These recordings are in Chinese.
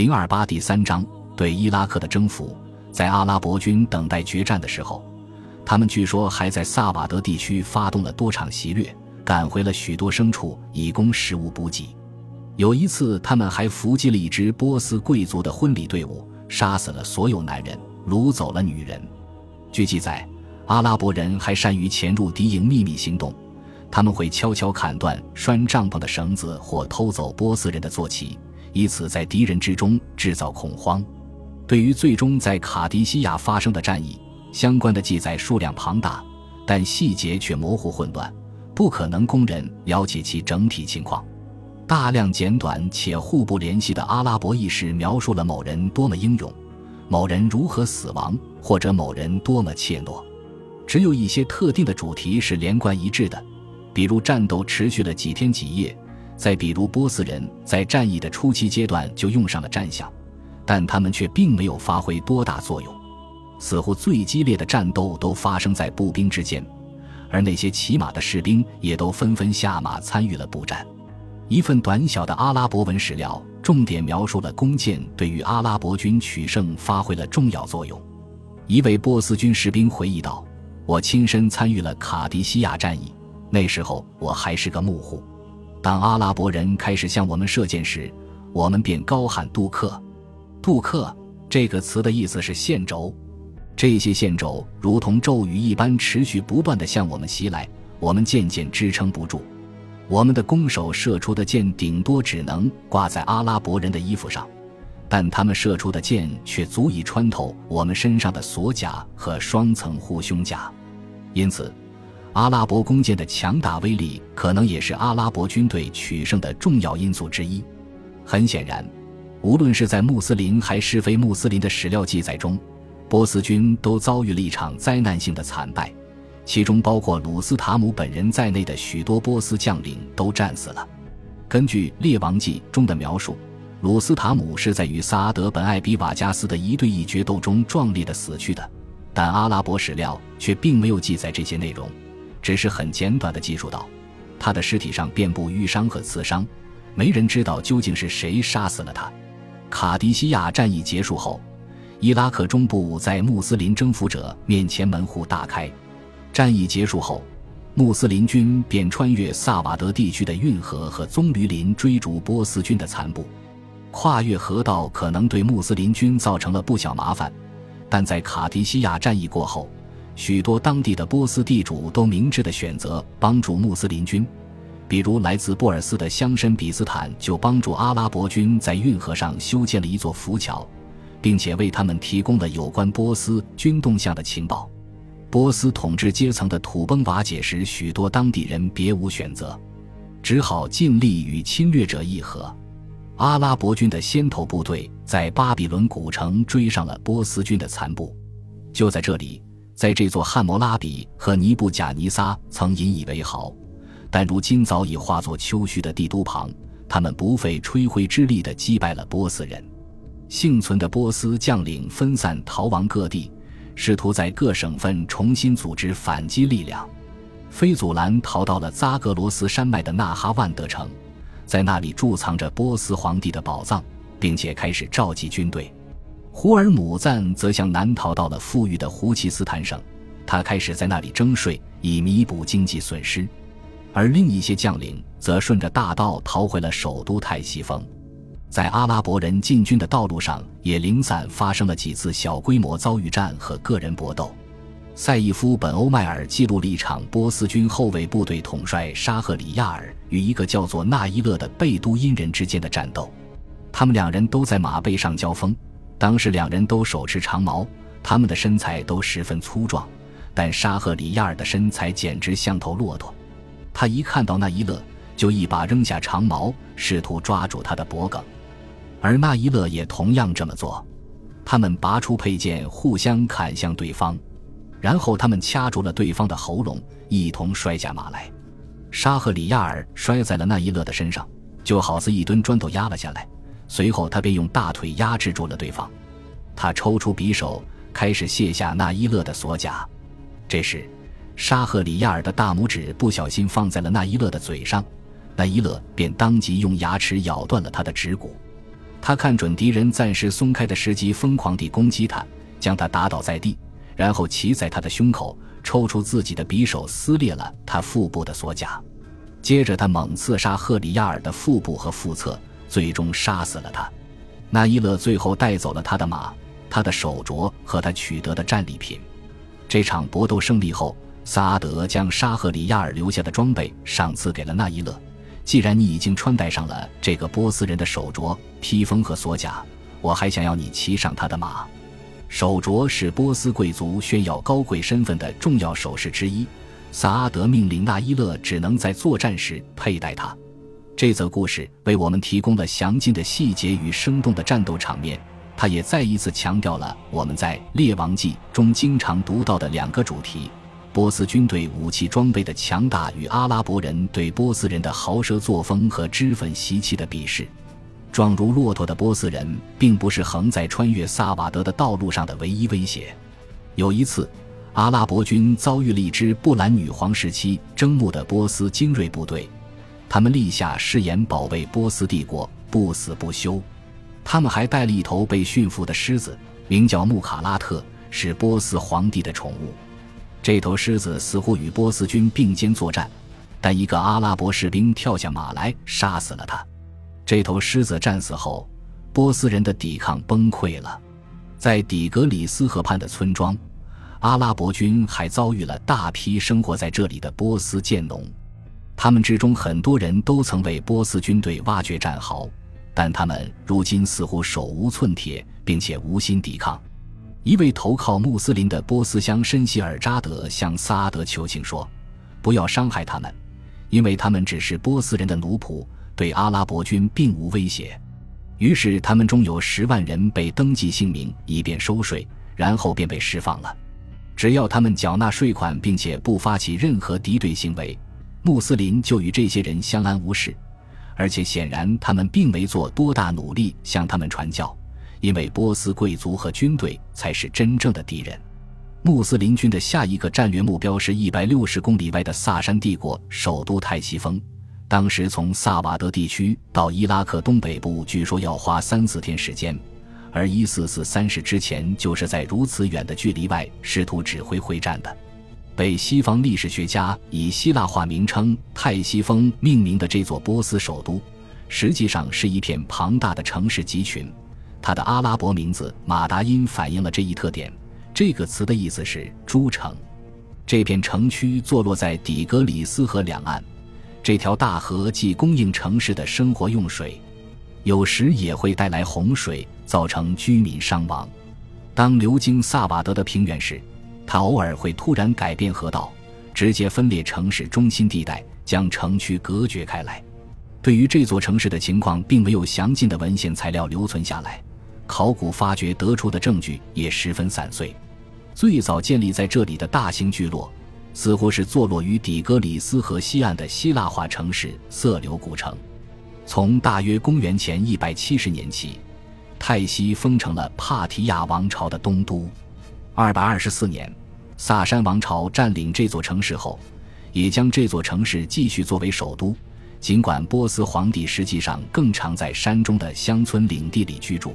零二八第三章对伊拉克的征服，在阿拉伯军等待决战的时候，他们据说还在萨瓦德地区发动了多场袭掠，赶回了许多牲畜以供食物补给。有一次，他们还伏击了一支波斯贵族的婚礼队伍，杀死了所有男人，掳走了女人。据记载，阿拉伯人还善于潜入敌营秘密行动，他们会悄悄砍断拴帐篷的绳子，或偷走波斯人的坐骑。以此在敌人之中制造恐慌。对于最终在卡迪西亚发生的战役，相关的记载数量庞大，但细节却模糊混乱，不可能供人了解其整体情况。大量简短且互不联系的阿拉伯意识描述了某人多么英勇，某人如何死亡，或者某人多么怯懦。只有一些特定的主题是连贯一致的，比如战斗持续了几天几夜。再比如，波斯人在战役的初期阶段就用上了战象，但他们却并没有发挥多大作用。似乎最激烈的战斗都发生在步兵之间，而那些骑马的士兵也都纷纷下马参与了步战。一份短小的阿拉伯文史料重点描述了弓箭对于阿拉伯军取胜发挥了重要作用。一位波斯军士兵回忆道：“我亲身参与了卡迪西亚战役，那时候我还是个木户。”当阿拉伯人开始向我们射箭时，我们便高喊“杜克”。杜克这个词的意思是线轴。这些线轴如同骤雨一般持续不断地向我们袭来，我们渐渐支撑不住。我们的弓手射出的箭顶多只能挂在阿拉伯人的衣服上，但他们射出的箭却足以穿透我们身上的锁甲和双层护胸甲。因此。阿拉伯弓箭的强大威力，可能也是阿拉伯军队取胜的重要因素之一。很显然，无论是在穆斯林还是非穆斯林的史料记载中，波斯军都遭遇了一场灾难性的惨败，其中包括鲁斯塔姆本人在内的许多波斯将领都战死了。根据《列王记》中的描述，鲁斯塔姆是在与萨阿德本艾比瓦加斯的一对一决斗中壮烈的死去的，但阿拉伯史料却并没有记载这些内容。只是很简短的记述道，他的尸体上遍布淤伤和刺伤，没人知道究竟是谁杀死了他。卡迪西亚战役结束后，伊拉克中部在穆斯林征服者面前门户大开。战役结束后，穆斯林军便穿越萨瓦德地区的运河和棕榈林追逐波斯军的残部。跨越河道可能对穆斯林军造成了不小麻烦，但在卡迪西亚战役过后。许多当地的波斯地主都明智地选择帮助穆斯林军，比如来自布尔斯的乡绅比斯坦就帮助阿拉伯军在运河上修建了一座浮桥，并且为他们提供了有关波斯军动向的情报。波斯统治阶层的土崩瓦解时，许多当地人别无选择，只好尽力与侵略者议和。阿拉伯军的先头部队在巴比伦古城追上了波斯军的残部，就在这里。在这座汉谟拉比和尼布贾尼撒曾引以为豪，但如今早已化作丘墟的帝都旁，他们不费吹灰之力地击败了波斯人。幸存的波斯将领分散逃亡各地，试图在各省份重新组织反击力量。菲祖兰逃到了扎格罗斯山脉的纳哈万德城，在那里贮藏着波斯皇帝的宝藏，并且开始召集军队。胡尔姆赞则向南逃到了富裕的胡奇斯坦省，他开始在那里征税以弥补经济损失，而另一些将领则顺着大道逃回了首都泰西峰。在阿拉伯人进军的道路上，也零散发生了几次小规模遭遇战和个人搏斗。赛义夫·本·欧迈尔记录了一场波斯军后卫部队统帅沙赫里亚尔与一个叫做纳伊勒的贝都因人之间的战斗，他们两人都在马背上交锋。当时两人都手持长矛，他们的身材都十分粗壮，但沙赫里亚尔的身材简直像头骆驼。他一看到那一勒，就一把扔下长矛，试图抓住他的脖颈，而那一勒也同样这么做。他们拔出佩剑，互相砍向对方，然后他们掐住了对方的喉咙，一同摔下马来。沙赫里亚尔摔在了那一勒的身上，就好似一吨砖头压了下来。随后，他便用大腿压制住了对方。他抽出匕首，开始卸下那伊勒的锁甲。这时，沙赫里亚尔的大拇指不小心放在了那伊勒的嘴上，那伊勒便当即用牙齿咬断了他的指骨。他看准敌人暂时松开的时机，疯狂地攻击他，将他打倒在地，然后骑在他的胸口，抽出自己的匕首，撕裂了他腹部的锁甲。接着，他猛刺杀赫里亚尔的腹部和腹侧，最终杀死了他。那伊勒最后带走了他的马、他的手镯和他取得的战利品。这场搏斗胜利后，萨阿德将沙赫里亚尔留下的装备赏赐给了那伊勒。既然你已经穿戴上了这个波斯人的手镯、披风和锁甲，我还想要你骑上他的马。手镯是波斯贵族炫耀高贵身份的重要首饰之一。萨阿德命令纳伊勒只能在作战时佩戴它。这则故事为我们提供了详尽的细节与生动的战斗场面。它也再一次强调了我们在《列王记》中经常读到的两个主题：波斯军队武器装备的强大与阿拉伯人对波斯人的豪奢作风和脂粉习气的鄙视。壮如骆驼的波斯人并不是横在穿越萨瓦德的道路上的唯一威胁。有一次。阿拉伯军遭遇了一支布兰女皇时期征募的波斯精锐部队，他们立下誓言保卫波斯帝国，不死不休。他们还带了一头被驯服的狮子，名叫穆卡拉特，是波斯皇帝的宠物。这头狮子似乎与波斯军并肩作战，但一个阿拉伯士兵跳下马来杀死了他。这头狮子战死后，波斯人的抵抗崩溃了，在底格里斯河畔的村庄。阿拉伯军还遭遇了大批生活在这里的波斯贱农，他们之中很多人都曾为波斯军队挖掘战壕，但他们如今似乎手无寸铁，并且无心抵抗。一位投靠穆斯林的波斯乡绅希尔扎德向萨阿德求情说：“不要伤害他们，因为他们只是波斯人的奴仆，对阿拉伯军并无威胁。”于是，他们中有十万人被登记姓名，以便收税，然后便被释放了。只要他们缴纳税款，并且不发起任何敌对行为，穆斯林就与这些人相安无事。而且显然，他们并没做多大努力向他们传教，因为波斯贵族和军队才是真正的敌人。穆斯林军的下一个战略目标是一百六十公里外的萨珊帝国首都泰西峰。当时从萨瓦德地区到伊拉克东北部，据说要花三四天时间。而一四四三世之前，就是在如此远的距离外试图指挥会战的。被西方历史学家以希腊化名称泰西峰命名的这座波斯首都，实际上是一片庞大的城市集群。它的阿拉伯名字马达因反映了这一特点。这个词的意思是“诸城”。这片城区坐落在底格里斯河两岸，这条大河既供应城市的生活用水。有时也会带来洪水，造成居民伤亡。当流经萨瓦德的平原时，它偶尔会突然改变河道，直接分裂城市中心地带，将城区隔绝开来。对于这座城市的情况，并没有详尽的文献材料留存下来，考古发掘得出的证据也十分散碎。最早建立在这里的大型聚落，似乎是坐落于底格里斯河西岸的希腊化城市色流古城。从大约公元前一百七十年起，泰西封成了帕提亚王朝的东都。二百二十四年，萨珊王朝占领这座城市后，也将这座城市继续作为首都。尽管波斯皇帝实际上更常在山中的乡村领地里居住。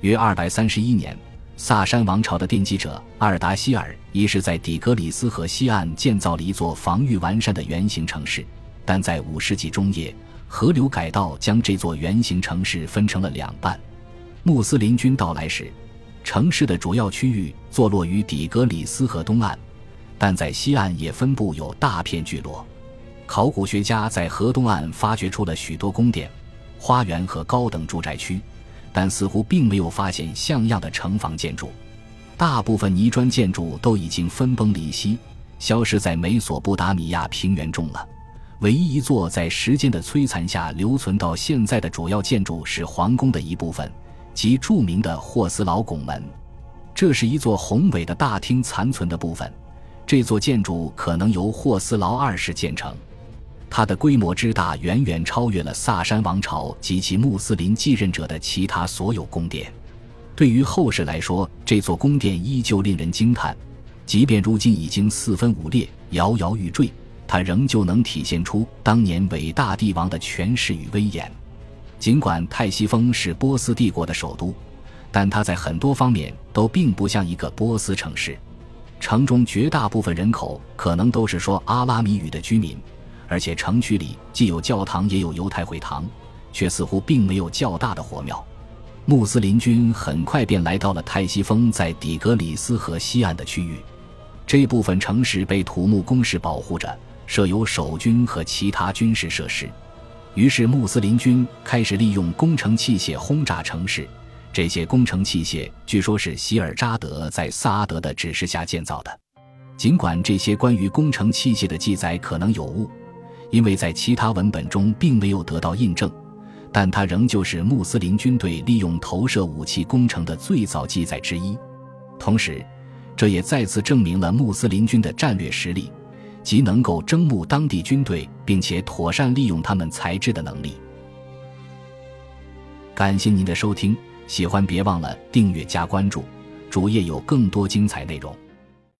约二百三十一年，萨珊王朝的奠基者阿尔达希尔一世在底格里斯河西岸建造了一座防御完善的圆形城市，但在五世纪中叶。河流改道将这座圆形城市分成了两半。穆斯林军到来时，城市的主要区域坐落于底格里斯河东岸，但在西岸也分布有大片聚落。考古学家在河东岸发掘出了许多宫殿、花园和高等住宅区，但似乎并没有发现像样的城防建筑。大部分泥砖建筑都已经分崩离析，消失在美索不达米亚平原中了。唯一一座在时间的摧残下留存到现在的主要建筑是皇宫的一部分，即著名的霍斯劳拱门。这是一座宏伟的大厅残存的部分。这座建筑可能由霍斯劳二世建成，它的规模之大远远超越了萨珊王朝及其穆斯林继任者的其他所有宫殿。对于后世来说，这座宫殿依旧令人惊叹，即便如今已经四分五裂、摇摇欲坠。它仍旧能体现出当年伟大帝王的权势与威严。尽管泰西峰是波斯帝国的首都，但它在很多方面都并不像一个波斯城市。城中绝大部分人口可能都是说阿拉米语的居民，而且城区里既有教堂也有犹太会堂，却似乎并没有较大的火庙。穆斯林军很快便来到了泰西峰在底格里斯河西岸的区域，这部分城市被土木工事保护着，设有守军和其他军事设施。于是，穆斯林军开始利用工程器械轰炸城市。这些工程器械据说是希尔扎德在萨阿德的指示下建造的。尽管这些关于工程器械的记载可能有误，因为在其他文本中并没有得到印证，但它仍旧是穆斯林军队利用投射武器工程的最早记载之一。同时，这也再次证明了穆斯林军的战略实力。即能够征募当地军队，并且妥善利用他们才智的能力。感谢您的收听，喜欢别忘了订阅加关注，主页有更多精彩内容。